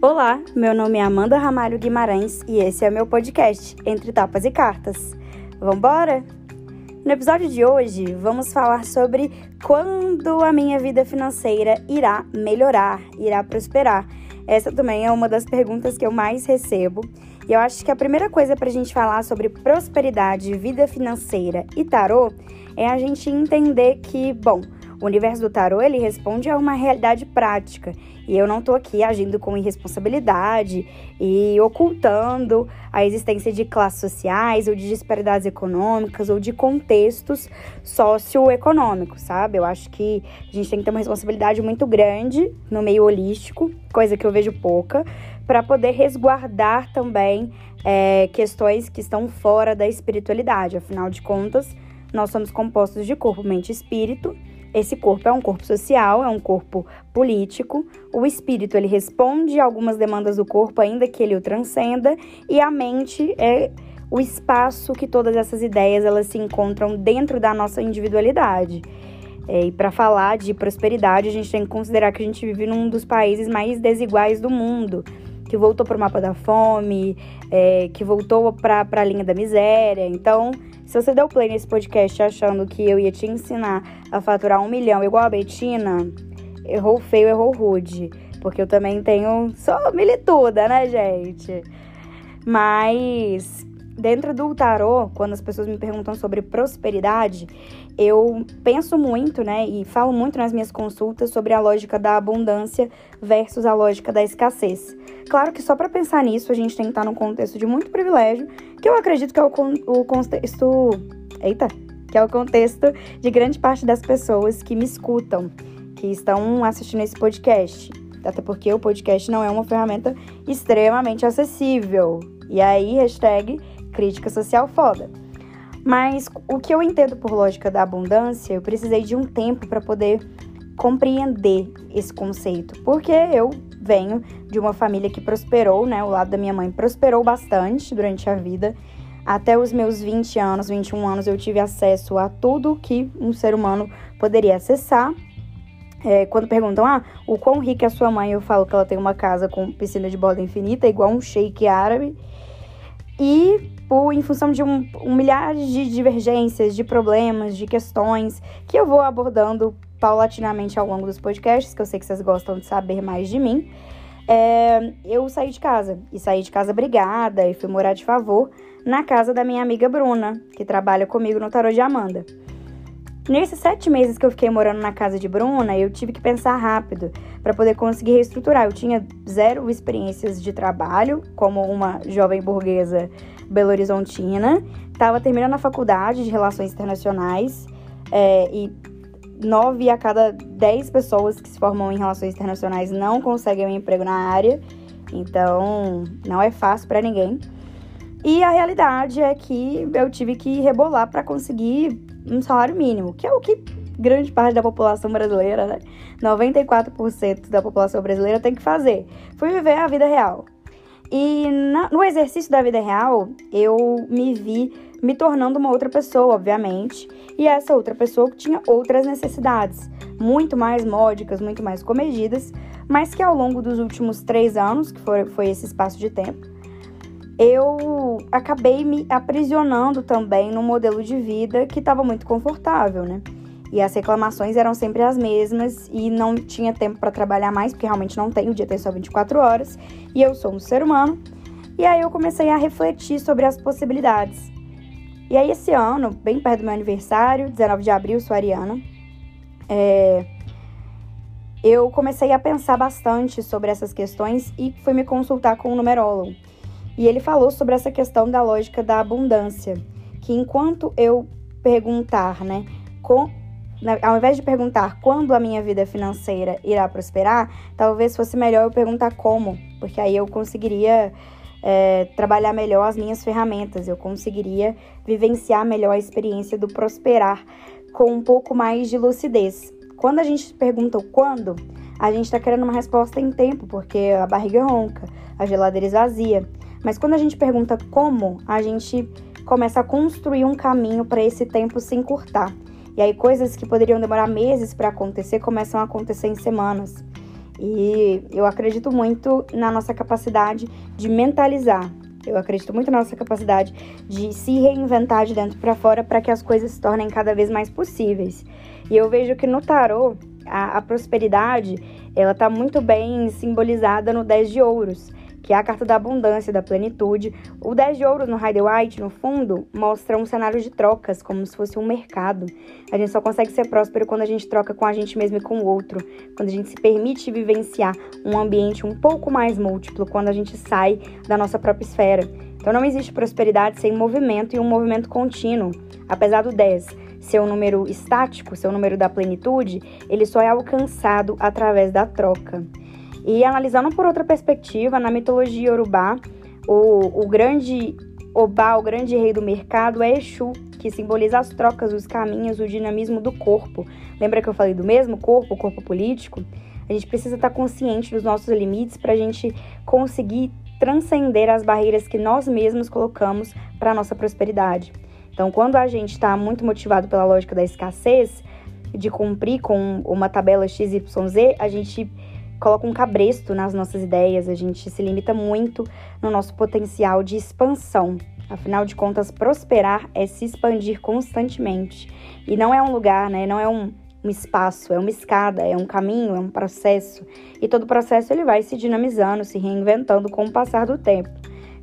Olá, meu nome é Amanda Ramalho Guimarães e esse é o meu podcast Entre Tapas e Cartas. Vambora? No episódio de hoje, vamos falar sobre quando a minha vida financeira irá melhorar, irá prosperar. Essa também é uma das perguntas que eu mais recebo. E eu acho que a primeira coisa para a gente falar sobre prosperidade, vida financeira e tarô é a gente entender que, bom, o universo do tarô, ele responde a uma realidade prática. E eu não estou aqui agindo com irresponsabilidade e ocultando a existência de classes sociais ou de disparidades econômicas ou de contextos socioeconômicos, sabe? Eu acho que a gente tem que ter uma responsabilidade muito grande no meio holístico, coisa que eu vejo pouca, para poder resguardar também é, questões que estão fora da espiritualidade. Afinal de contas, nós somos compostos de corpo, mente e espírito esse corpo é um corpo social, é um corpo político. O espírito ele responde a algumas demandas do corpo, ainda que ele o transcenda, e a mente é o espaço que todas essas ideias elas se encontram dentro da nossa individualidade. É, e para falar de prosperidade, a gente tem que considerar que a gente vive num dos países mais desiguais do mundo que voltou para o mapa da fome, é, que voltou para a linha da miséria. Então, se você deu play nesse podcast achando que eu ia te ensinar a faturar um milhão igual a Betina, errou feio, errou rude. Porque eu também tenho. Sou milituda, né, gente? Mas dentro do tarô, quando as pessoas me perguntam sobre prosperidade, eu penso muito, né, e falo muito nas minhas consultas sobre a lógica da abundância versus a lógica da escassez. Claro que só para pensar nisso a gente tem que estar num contexto de muito privilégio, que eu acredito que é o, con o contexto. Eita! Que é o contexto de grande parte das pessoas que me escutam, que estão assistindo esse podcast. Até porque o podcast não é uma ferramenta extremamente acessível. E aí, hashtag crítica social foda. Mas o que eu entendo por lógica da abundância, eu precisei de um tempo para poder compreender esse conceito, porque eu venho de uma família que prosperou, né? O lado da minha mãe prosperou bastante durante a vida. Até os meus 20 anos, 21 anos, eu tive acesso a tudo que um ser humano poderia acessar. É, quando perguntam, ah, o quão rica é a sua mãe, eu falo que ela tem uma casa com piscina de borda infinita, igual um sheik árabe. E por, em função de um, um milhares de divergências, de problemas, de questões que eu vou abordando paulatinamente ao longo dos podcasts, que eu sei que vocês gostam de saber mais de mim. É, eu saí de casa e saí de casa brigada e fui morar de favor na casa da minha amiga Bruna, que trabalha comigo no Tarô de Amanda. Nesses sete meses que eu fiquei morando na casa de Bruna, eu tive que pensar rápido para poder conseguir reestruturar. Eu tinha zero experiências de trabalho, como uma jovem burguesa belo-horizontina, estava terminando a faculdade de Relações Internacionais é, e nove a cada dez pessoas que se formam em Relações Internacionais não conseguem um emprego na área, então não é fácil para ninguém. E a realidade é que eu tive que rebolar para conseguir um salário mínimo, que é o que grande parte da população brasileira, né? 94% da população brasileira tem que fazer. Fui viver a vida real. E na, no exercício da vida real, eu me vi me tornando uma outra pessoa, obviamente. E essa outra pessoa tinha outras necessidades, muito mais módicas, muito mais comedidas, mas que ao longo dos últimos três anos, que foi, foi esse espaço de tempo, eu acabei me aprisionando também num modelo de vida que estava muito confortável, né? E as reclamações eram sempre as mesmas e não tinha tempo para trabalhar mais, porque realmente não tem, o dia tem só 24 horas, e eu sou um ser humano. E aí eu comecei a refletir sobre as possibilidades. E aí esse ano, bem perto do meu aniversário, 19 de abril, sou ariana, é, eu comecei a pensar bastante sobre essas questões e fui me consultar com um numerólogo. E ele falou sobre essa questão da lógica da abundância, que enquanto eu perguntar, né, com, ao invés de perguntar quando a minha vida financeira irá prosperar, talvez fosse melhor eu perguntar como, porque aí eu conseguiria é, trabalhar melhor as minhas ferramentas, eu conseguiria vivenciar melhor a experiência do prosperar com um pouco mais de lucidez. Quando a gente pergunta o quando, a gente está querendo uma resposta em tempo, porque a barriga ronca, a geladeira esvazia. Mas quando a gente pergunta como, a gente começa a construir um caminho para esse tempo se encurtar. E aí coisas que poderiam demorar meses para acontecer começam a acontecer em semanas. E eu acredito muito na nossa capacidade de mentalizar. Eu acredito muito na nossa capacidade de se reinventar de dentro para fora para que as coisas se tornem cada vez mais possíveis. E eu vejo que no tarô, a, a prosperidade, ela está muito bem simbolizada no 10 de ouros que é a carta da abundância, da plenitude. O 10 de ouros no Rider White, no fundo, mostra um cenário de trocas, como se fosse um mercado. A gente só consegue ser próspero quando a gente troca com a gente mesmo e com o outro, quando a gente se permite vivenciar um ambiente um pouco mais múltiplo, quando a gente sai da nossa própria esfera. Então não existe prosperidade sem movimento e um movimento contínuo. Apesar do 10 ser um número estático, ser um número da plenitude, ele só é alcançado através da troca. E analisando por outra perspectiva, na mitologia urubá, o, o grande Obá, o grande rei do mercado, é Exu, que simboliza as trocas, os caminhos, o dinamismo do corpo. Lembra que eu falei do mesmo corpo, o corpo político? A gente precisa estar consciente dos nossos limites para a gente conseguir transcender as barreiras que nós mesmos colocamos para a nossa prosperidade. Então, quando a gente está muito motivado pela lógica da escassez, de cumprir com uma tabela XYZ, a gente coloca um cabresto nas nossas ideias, a gente se limita muito no nosso potencial de expansão. Afinal de contas, prosperar é se expandir constantemente. E não é um lugar, né? Não é um, um espaço, é uma escada, é um caminho, é um processo. E todo processo ele vai se dinamizando, se reinventando com o passar do tempo.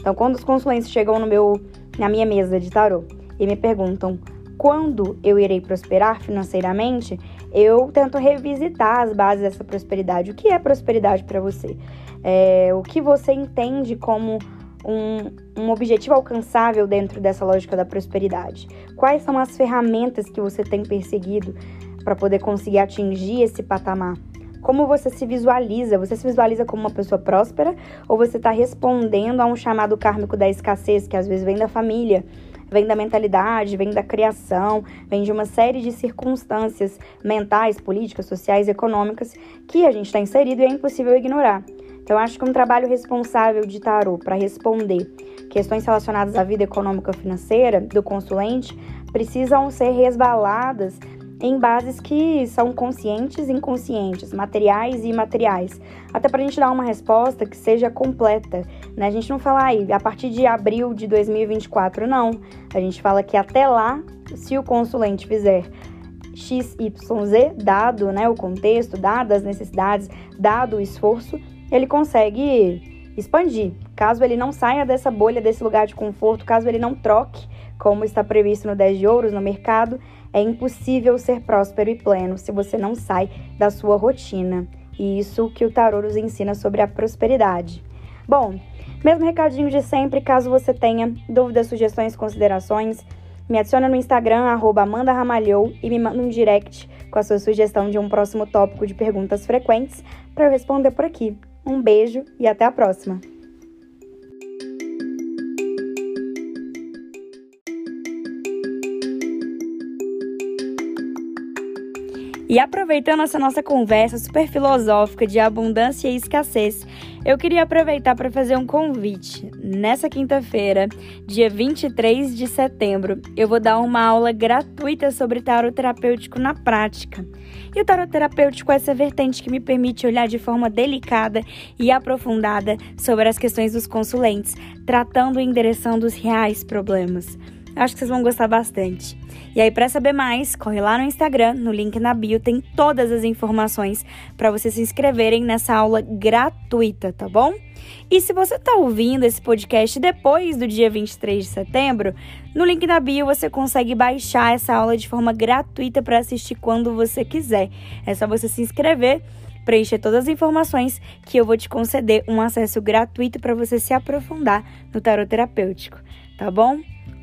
Então, quando os consulentes chegam no meu, na minha mesa de tarô e me perguntam quando eu irei prosperar financeiramente, eu tento revisitar as bases dessa prosperidade. O que é prosperidade para você? É, o que você entende como um, um objetivo alcançável dentro dessa lógica da prosperidade? Quais são as ferramentas que você tem perseguido para poder conseguir atingir esse patamar? Como você se visualiza? Você se visualiza como uma pessoa próspera ou você está respondendo a um chamado kármico da escassez que às vezes vem da família? Vem da mentalidade, vem da criação, vem de uma série de circunstâncias mentais, políticas, sociais, econômicas que a gente está inserido e é impossível ignorar. Então, acho que um trabalho responsável de tarô para responder questões relacionadas à vida econômica financeira do consulente precisam ser resvaladas em bases que são conscientes e inconscientes, materiais e imateriais. Até para a gente dar uma resposta que seja completa. Né? A gente não fala aí, a partir de abril de 2024, não. A gente fala que até lá, se o consulente fizer XYZ, dado né, o contexto, dadas as necessidades, dado o esforço, ele consegue expandir. Caso ele não saia dessa bolha, desse lugar de conforto, caso ele não troque, como está previsto no 10 de ouros no mercado, é impossível ser próspero e pleno se você não sai da sua rotina. E isso que o tarô nos ensina sobre a prosperidade. Bom, mesmo recadinho de sempre, caso você tenha dúvidas, sugestões, considerações, me adiciona no Instagram, arroba e me manda um direct com a sua sugestão de um próximo tópico de perguntas frequentes para eu responder por aqui. Um beijo e até a próxima! E aproveitando essa nossa conversa super filosófica de abundância e escassez, eu queria aproveitar para fazer um convite. Nessa quinta-feira, dia 23 de setembro, eu vou dar uma aula gratuita sobre tarot terapêutico na prática. E o tarot terapêutico é essa vertente que me permite olhar de forma delicada e aprofundada sobre as questões dos consulentes, tratando e endereçando os reais problemas. Acho que vocês vão gostar bastante. E aí, para saber mais, corre lá no Instagram, no link na bio, tem todas as informações para vocês se inscreverem nessa aula gratuita, tá bom? E se você está ouvindo esse podcast depois do dia 23 de setembro, no link na bio você consegue baixar essa aula de forma gratuita para assistir quando você quiser. É só você se inscrever preencher todas as informações que eu vou te conceder um acesso gratuito para você se aprofundar no tarot terapêutico, tá bom?